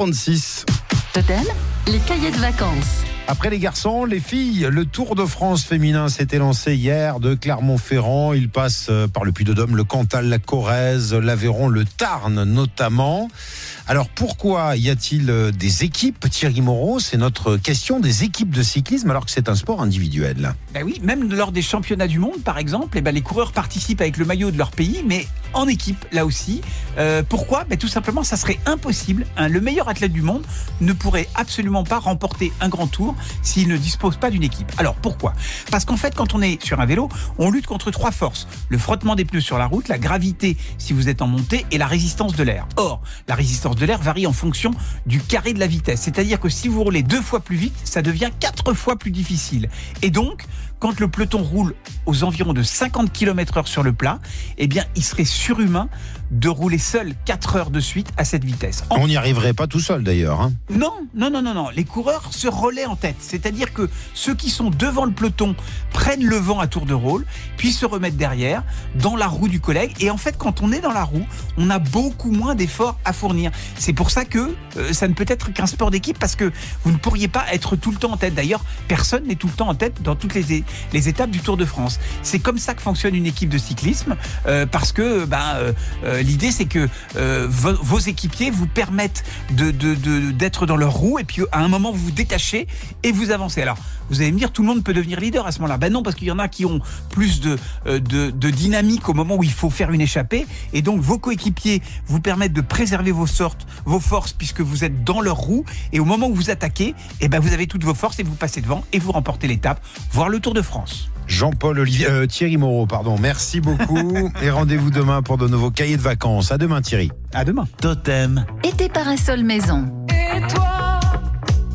7h36. Totem, les cahiers de vacances. Après les garçons, les filles, le Tour de France féminin s'était lancé hier de Clermont-Ferrand. Il passe euh, par le Puy-de-Dôme, le Cantal, la Corrèze, l'Aveyron, le Tarn notamment. Alors pourquoi y a-t-il euh, des équipes Thierry Moreau, c'est notre question des équipes de cyclisme alors que c'est un sport individuel. Ben oui, même lors des championnats du monde, par exemple, eh ben les coureurs participent avec le maillot de leur pays, mais en équipe, là aussi. Euh, pourquoi? Ben Tout simplement, ça serait impossible. Hein. Le meilleur athlète du monde ne pourrait absolument pas remporter un grand tour s'il ne dispose pas d'une équipe. Alors pourquoi? Parce qu'en fait, quand on est sur un vélo, on lutte contre trois forces. Le frottement des pneus sur la route, la gravité si vous êtes en montée et la résistance de l'air. Or, la résistance de l'air varie en fonction du carré de la vitesse. C'est-à-dire que si vous roulez deux fois plus vite, ça devient quatre fois plus difficile. Et donc, quand le peloton roule aux environs de 50 km heure sur le plat, eh bien, il serait surhumain de rouler seul 4 heures de suite à cette vitesse. On n'y arriverait pas tout seul d'ailleurs. Hein. Non, non, non, non, non. Les coureurs se relaient en tête. C'est-à-dire que ceux qui sont devant le peloton prennent le vent à tour de rôle, puis se remettent derrière, dans la roue du collègue. Et en fait, quand on est dans la roue, on a beaucoup moins d'efforts à fournir. C'est pour ça que euh, ça ne peut être qu'un sport d'équipe parce que vous ne pourriez pas être tout le temps en tête. D'ailleurs, personne n'est tout le temps en tête dans toutes les, les étapes du Tour de France. C'est comme ça que fonctionne une équipe de cyclisme euh, parce que ben, euh, l'idée c'est que vos, équipiers vous permettent d'être dans leur roue et puis à un moment vous vous détachez et vous avancez. Alors vous allez me dire tout le monde peut devenir leader à ce moment-là. Ben non parce qu'il y en a qui ont plus de, de dynamique au moment où il faut faire une échappée et donc vos coéquipiers vous permettent de préserver vos sortes, vos forces puisque vous êtes dans leur roue et au moment où vous attaquez, eh ben vous avez toutes vos forces et vous passez devant et vous remportez l'étape, voire le Tour de France. Jean-Paul Olivier, euh, Thierry Moreau, pardon. Merci beaucoup et rendez-vous demain pour de nouveaux cahiers de vacances. À demain Thierry. À demain. Totem. Été parasol maison.